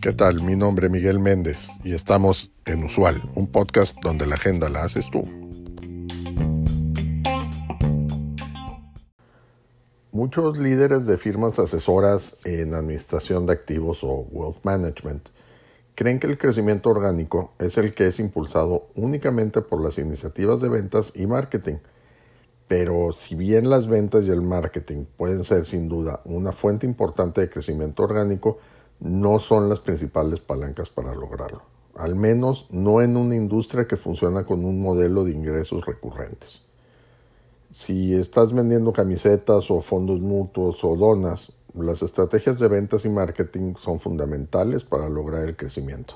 ¿Qué tal? Mi nombre es Miguel Méndez y estamos en Usual, un podcast donde la agenda la haces tú. Muchos líderes de firmas asesoras en administración de activos o wealth management creen que el crecimiento orgánico es el que es impulsado únicamente por las iniciativas de ventas y marketing. Pero si bien las ventas y el marketing pueden ser sin duda una fuente importante de crecimiento orgánico, no son las principales palancas para lograrlo. Al menos no en una industria que funciona con un modelo de ingresos recurrentes. Si estás vendiendo camisetas o fondos mutuos o donas, las estrategias de ventas y marketing son fundamentales para lograr el crecimiento,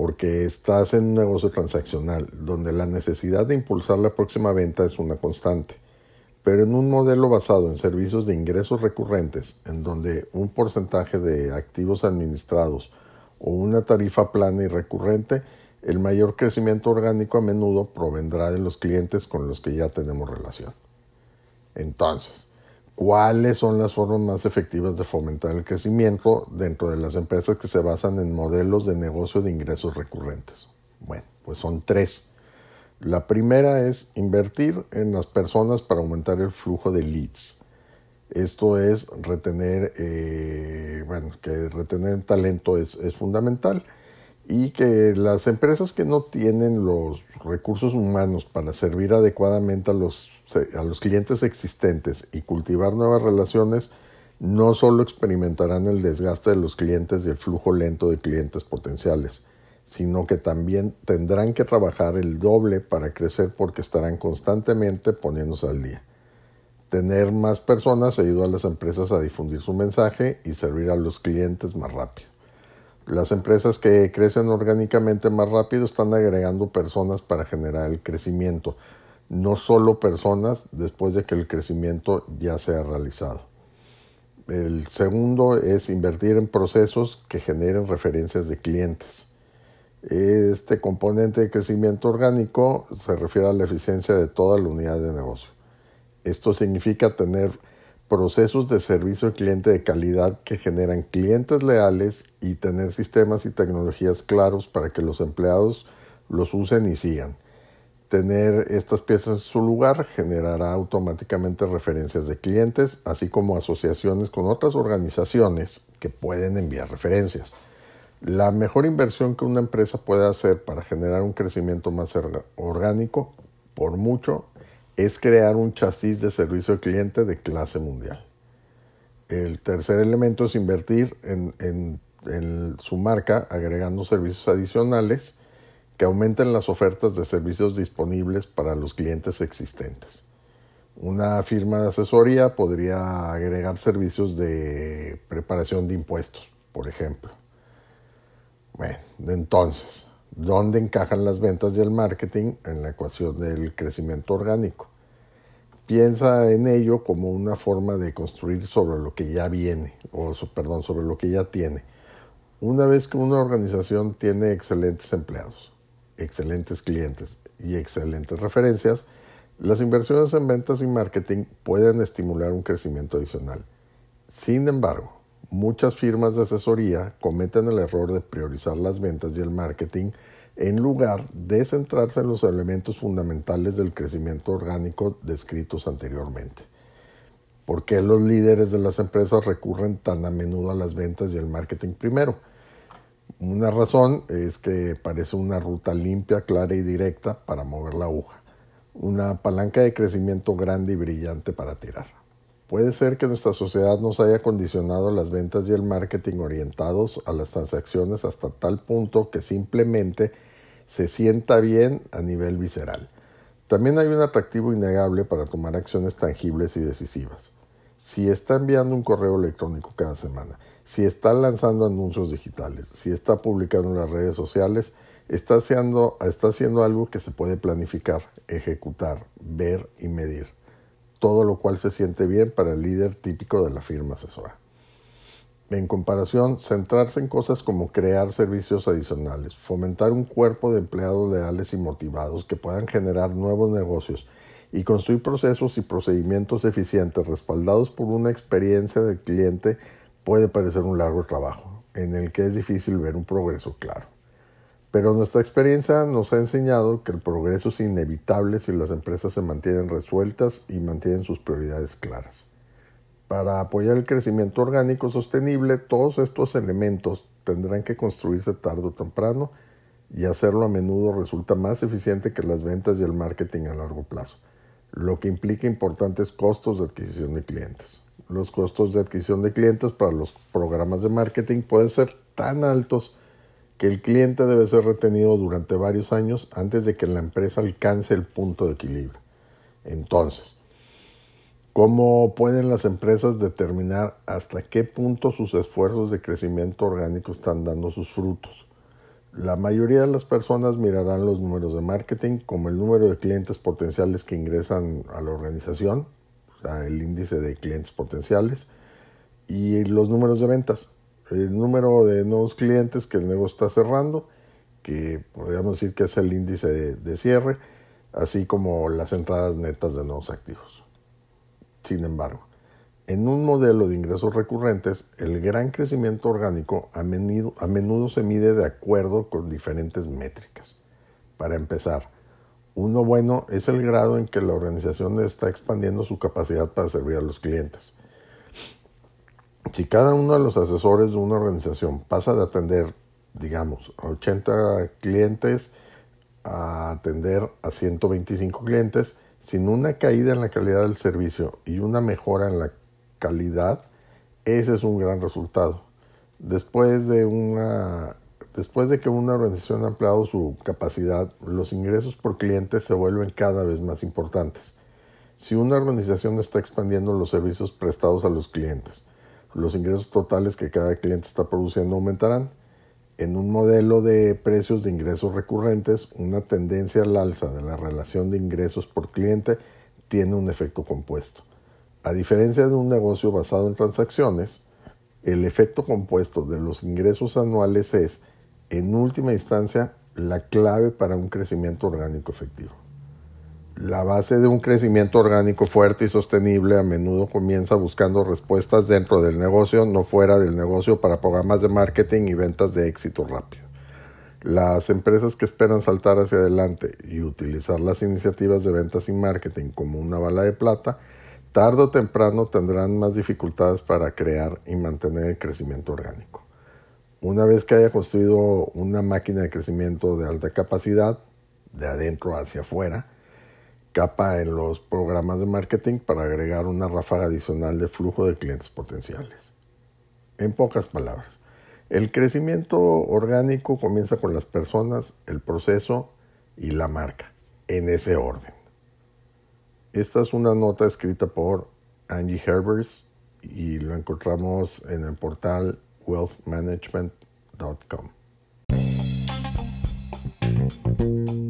porque estás en un negocio transaccional donde la necesidad de impulsar la próxima venta es una constante. Pero en un modelo basado en servicios de ingresos recurrentes, en donde un porcentaje de activos administrados o una tarifa plana y recurrente, el mayor crecimiento orgánico a menudo provendrá de los clientes con los que ya tenemos relación. Entonces, ¿Cuáles son las formas más efectivas de fomentar el crecimiento dentro de las empresas que se basan en modelos de negocio de ingresos recurrentes? Bueno, pues son tres. La primera es invertir en las personas para aumentar el flujo de leads. Esto es retener, eh, bueno, que retener talento es, es fundamental y que las empresas que no tienen los recursos humanos para servir adecuadamente a los a los clientes existentes y cultivar nuevas relaciones, no solo experimentarán el desgaste de los clientes y el flujo lento de clientes potenciales, sino que también tendrán que trabajar el doble para crecer porque estarán constantemente poniéndose al día. Tener más personas ayuda a las empresas a difundir su mensaje y servir a los clientes más rápido. Las empresas que crecen orgánicamente más rápido están agregando personas para generar el crecimiento, no solo personas después de que el crecimiento ya sea realizado. El segundo es invertir en procesos que generen referencias de clientes. Este componente de crecimiento orgánico se refiere a la eficiencia de toda la unidad de negocio. Esto significa tener procesos de servicio al cliente de calidad que generan clientes leales y tener sistemas y tecnologías claros para que los empleados los usen y sigan. Tener estas piezas en su lugar generará automáticamente referencias de clientes, así como asociaciones con otras organizaciones que pueden enviar referencias. La mejor inversión que una empresa puede hacer para generar un crecimiento más orgánico, por mucho, es crear un chasis de servicio al cliente de clase mundial. El tercer elemento es invertir en, su marca agregando servicios adicionales que aumenten las ofertas de servicios disponibles para los clientes existentes. Una firma de asesoría podría agregar servicios de preparación de impuestos, por ejemplo. Bueno, entonces, ¿dónde encajan las ventas y el marketing en la ecuación del crecimiento orgánico? Piensa en ello como una forma de construir sobre lo que ya viene, o perdón, sobre lo que ya tiene. Una vez que una organización tiene excelentes empleados, excelentes clientes y excelentes referencias, las inversiones en ventas y marketing pueden estimular un crecimiento adicional. Sin embargo, muchas firmas de asesoría cometen el error de priorizar las ventas y el marketing en lugar de centrarse en los elementos fundamentales del crecimiento orgánico descritos anteriormente. ¿Por qué los líderes de las empresas recurren tan a menudo a las ventas y el marketing primero? Una razón es que parece una ruta limpia, clara y directa para mover la aguja, una palanca de crecimiento grande y brillante para tirar. Puede ser que nuestra sociedad nos haya condicionado las ventas y el marketing orientados a las transacciones hasta tal punto que simplemente se sienta bien a nivel visceral. También hay un atractivo innegable para tomar acciones tangibles y decisivas. Si está enviando un correo electrónico cada semana, si está lanzando anuncios digitales, si está publicando en las redes sociales, está haciendo, está haciendo algo que se puede planificar, ejecutar, ver y medir, todo lo cual se siente bien para el líder típico de la firma asesora. En comparación, centrarse en cosas como crear servicios adicionales, fomentar un cuerpo de empleados leales y motivados que puedan generar nuevos negocios y construir procesos y procedimientos eficientes respaldados por una experiencia del cliente puede parecer un largo trabajo, en el que es difícil ver un progreso claro. Pero nuestra experiencia nos ha enseñado que el progreso es inevitable si las empresas se mantienen resueltas y mantienen sus prioridades claras. Para apoyar el crecimiento orgánico sostenible, todos estos elementos tendrán que construirse tarde o temprano y hacerlo a menudo resulta más eficiente que las ventas y el marketing a largo plazo, lo que implica importantes costos de adquisición de clientes. Los costos de adquisición de clientes para los programas de marketing pueden ser tan altos que el cliente debe ser retenido durante varios años antes de que la empresa alcance el punto de equilibrio. Entonces, ¿cómo pueden las empresas determinar hasta qué punto sus esfuerzos de crecimiento orgánico están dando sus frutos? La mayoría de las personas mirarán los números de marketing como el número de clientes potenciales que ingresan a la organización, o sea, el índice de clientes potenciales, y los números de ventas, el número de nuevos clientes que el negocio está cerrando, que podríamos decir que es el índice de, cierre, así como las entradas netas de nuevos activos. Sin embargo, en un modelo de ingresos recurrentes, el gran crecimiento orgánico a menudo, se mide de acuerdo con diferentes métricas. Para empezar, uno bueno es el grado en que la organización está expandiendo su capacidad para servir a los clientes. Si cada uno de los asesores de una organización pasa de atender, digamos, a 80 clientes a atender a 125 clientes, sin una caída en la calidad del servicio y una mejora en la calidad, ese es un gran resultado. Después de, una, después de que una organización ha ampliado su capacidad, los ingresos por cliente se vuelven cada vez más importantes. Si una organización está expandiendo los servicios prestados a los clientes, los ingresos totales que cada cliente está produciendo aumentarán. En un modelo de precios de ingresos recurrentes, una tendencia al alza de la relación de ingresos por cliente tiene un efecto compuesto. A diferencia de un negocio basado en transacciones, el efecto compuesto de los ingresos anuales es, en última instancia, la clave para un crecimiento orgánico efectivo. La base de un crecimiento orgánico fuerte y sostenible a menudo comienza buscando respuestas dentro del negocio, no fuera del negocio, para programas de marketing y ventas de éxito rápido. Las empresas que esperan saltar hacia adelante y utilizar las iniciativas de ventas y marketing como una bala de plata, tarde o temprano tendrán más dificultades para crear y mantener el crecimiento orgánico. Una vez que haya construido una máquina de crecimiento de alta capacidad, de adentro hacia afuera, capa en los programas de marketing para agregar una ráfaga adicional de flujo de clientes potenciales. En pocas palabras, el crecimiento orgánico comienza con las personas, el proceso y la marca, en ese orden. Esta es una nota escrita por Angie Herbers y lo encontramos en el portal wealthmanagement.com.